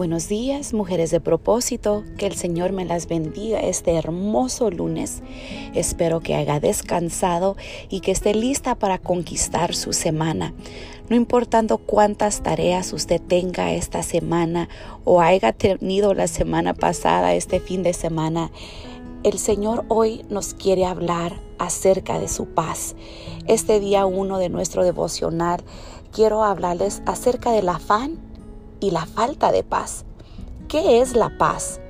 Buenos días, mujeres de propósito. Que el Señor me las bendiga este hermoso lunes. Espero que haya descansado y que esté lista para conquistar su semana. No importando cuántas tareas usted tenga esta semana o haya tenido la semana pasada, este fin de semana, el Señor hoy nos quiere hablar acerca de su paz. Este día uno de nuestro devocional quiero hablarles acerca del afán y la falta de paz. ¿Qué es la paz?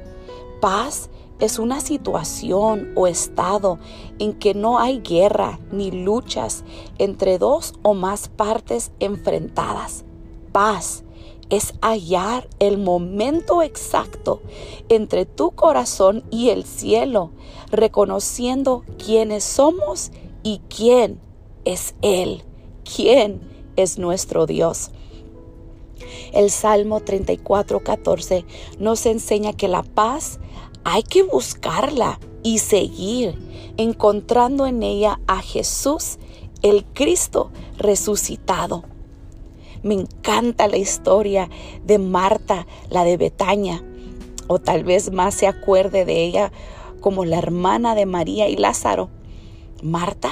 Paz es una situación o estado en que no hay guerra ni luchas entre dos o más partes enfrentadas. Paz es hallar el momento exacto entre tu corazón y el cielo, reconociendo quiénes somos y quién es Él, quién es nuestro Dios. El Salmo 34, 14 nos enseña que la paz hay que buscarla y seguir, encontrando en ella a Jesús, el Cristo resucitado. Me encanta la historia de Marta, la de Betania, o tal vez más se acuerde de ella como la hermana de María y Lázaro. Marta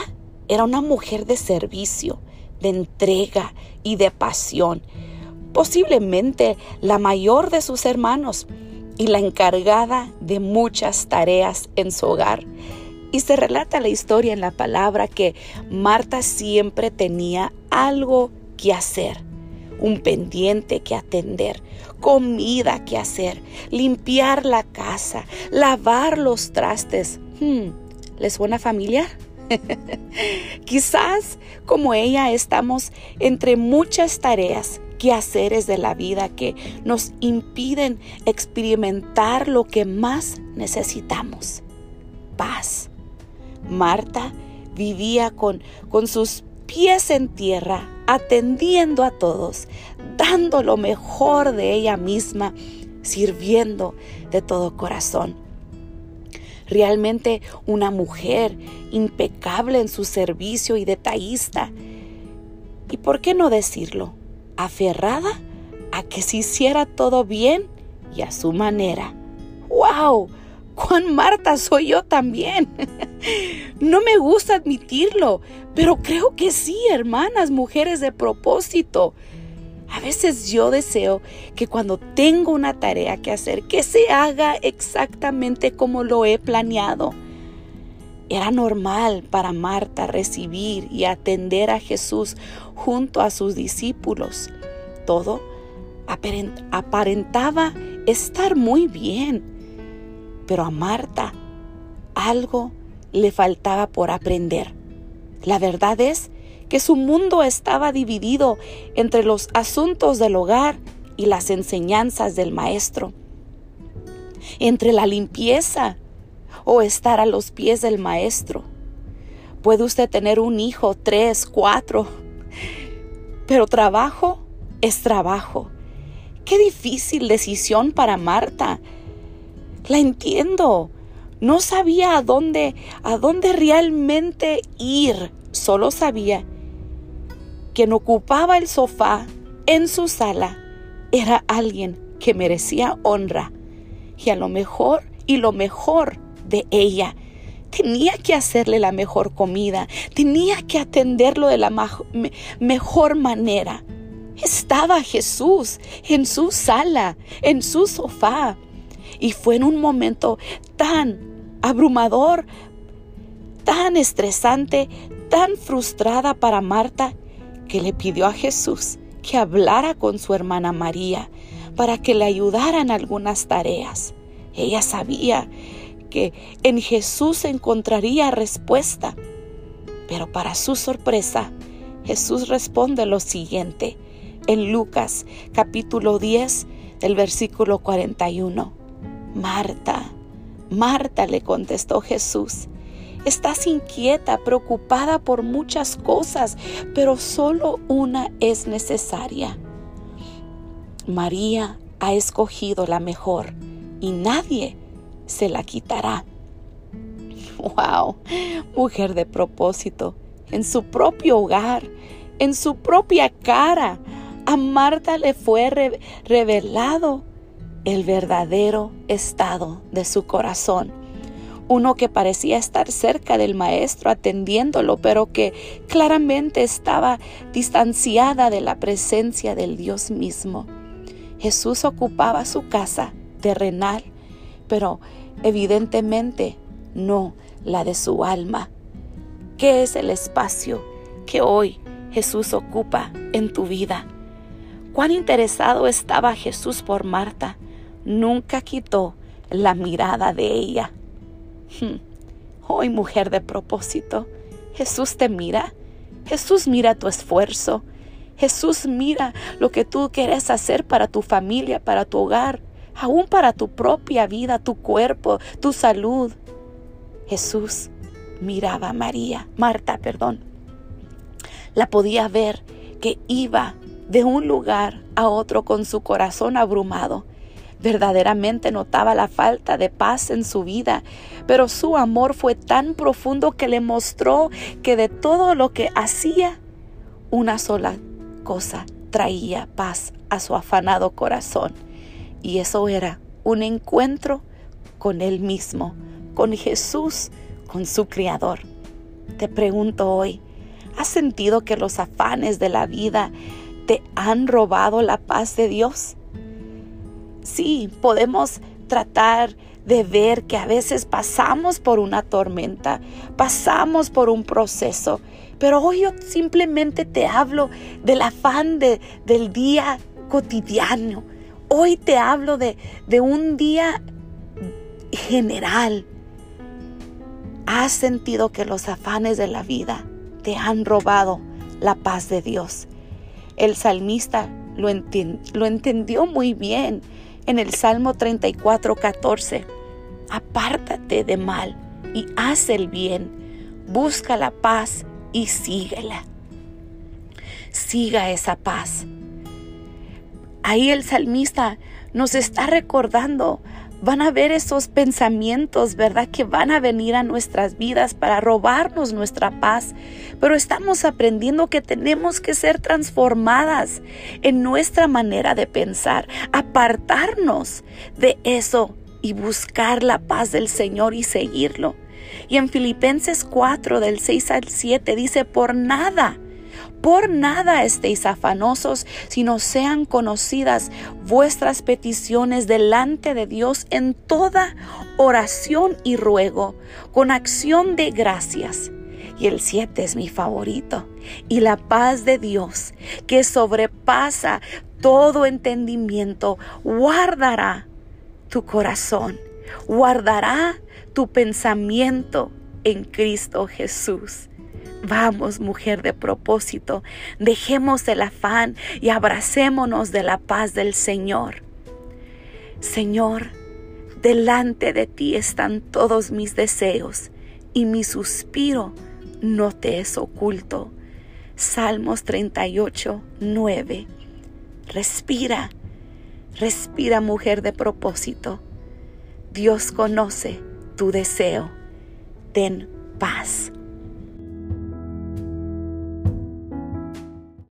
era una mujer de servicio, de entrega y de pasión posiblemente la mayor de sus hermanos y la encargada de muchas tareas en su hogar. Y se relata la historia en la palabra que Marta siempre tenía algo que hacer, un pendiente que atender, comida que hacer, limpiar la casa, lavar los trastes. Hmm, ¿Les suena familiar? Quizás como ella estamos entre muchas tareas quehaceres de la vida que nos impiden experimentar lo que más necesitamos, paz. Marta vivía con, con sus pies en tierra, atendiendo a todos, dando lo mejor de ella misma, sirviendo de todo corazón. Realmente una mujer impecable en su servicio y detallista. ¿Y por qué no decirlo? Aferrada a que se hiciera todo bien y a su manera. ¡Wow! ¡Cuán Marta soy yo también! no me gusta admitirlo, pero creo que sí, hermanas, mujeres de propósito. A veces yo deseo que cuando tengo una tarea que hacer, que se haga exactamente como lo he planeado. Era normal para Marta recibir y atender a Jesús junto a sus discípulos. Todo aparentaba estar muy bien, pero a Marta algo le faltaba por aprender. La verdad es que su mundo estaba dividido entre los asuntos del hogar y las enseñanzas del maestro, entre la limpieza o estar a los pies del maestro. Puede usted tener un hijo, tres, cuatro, pero trabajo es trabajo. Qué difícil decisión para Marta. La entiendo. No sabía a dónde, a dónde realmente ir. Solo sabía quien ocupaba el sofá en su sala era alguien que merecía honra y a lo mejor y lo mejor de ella. Tenía que hacerle la mejor comida, tenía que atenderlo de la mejor manera. Estaba Jesús en su sala, en su sofá. Y fue en un momento tan abrumador, tan estresante, tan frustrada para Marta, que le pidió a Jesús que hablara con su hermana María para que le ayudara en algunas tareas. Ella sabía que en Jesús encontraría respuesta. Pero para su sorpresa, Jesús responde lo siguiente en Lucas capítulo 10 del versículo 41. Marta, Marta le contestó Jesús, estás inquieta, preocupada por muchas cosas, pero solo una es necesaria. María ha escogido la mejor y nadie se la quitará. ¡Wow! Mujer de propósito, en su propio hogar, en su propia cara, a Marta le fue revelado el verdadero estado de su corazón. Uno que parecía estar cerca del maestro atendiéndolo, pero que claramente estaba distanciada de la presencia del Dios mismo. Jesús ocupaba su casa terrenal, pero evidentemente no la de su alma. ¿Qué es el espacio que hoy Jesús ocupa en tu vida? Cuán interesado estaba Jesús por Marta. Nunca quitó la mirada de ella. Hmm. Hoy, mujer de propósito, Jesús te mira. Jesús mira tu esfuerzo. Jesús mira lo que tú quieres hacer para tu familia, para tu hogar, aún para tu propia vida, tu cuerpo, tu salud. Jesús miraba a María, Marta, perdón. La podía ver que iba de un lugar a otro con su corazón abrumado. Verdaderamente notaba la falta de paz en su vida, pero su amor fue tan profundo que le mostró que de todo lo que hacía, una sola cosa traía paz a su afanado corazón. Y eso era un encuentro con Él mismo, con Jesús, con su Criador. Te pregunto hoy, ¿has sentido que los afanes de la vida te han robado la paz de Dios? Sí, podemos tratar de ver que a veces pasamos por una tormenta, pasamos por un proceso, pero hoy yo simplemente te hablo del afán de, del día cotidiano. Hoy te hablo de, de un día general. ¿Has sentido que los afanes de la vida te han robado la paz de Dios? El salmista lo, lo entendió muy bien en el Salmo 34, 14. Apártate de mal y haz el bien. Busca la paz y síguela. Siga esa paz. Ahí el salmista nos está recordando, van a ver esos pensamientos, ¿verdad? Que van a venir a nuestras vidas para robarnos nuestra paz. Pero estamos aprendiendo que tenemos que ser transformadas en nuestra manera de pensar, apartarnos de eso y buscar la paz del Señor y seguirlo. Y en Filipenses 4 del 6 al 7 dice, por nada, por nada estéis afanosos, sino sean conocidas vuestras peticiones delante de Dios en toda oración y ruego, con acción de gracias. Y el 7 es mi favorito. Y la paz de Dios, que sobrepasa todo entendimiento, guardará tu corazón, guardará tu pensamiento en Cristo Jesús. Vamos, mujer de propósito, dejemos el afán y abracémonos de la paz del Señor. Señor, delante de ti están todos mis deseos y mi suspiro no te es oculto. Salmos 38, 9. Respira Respira mujer de propósito. Dios conoce tu deseo. Ten paz.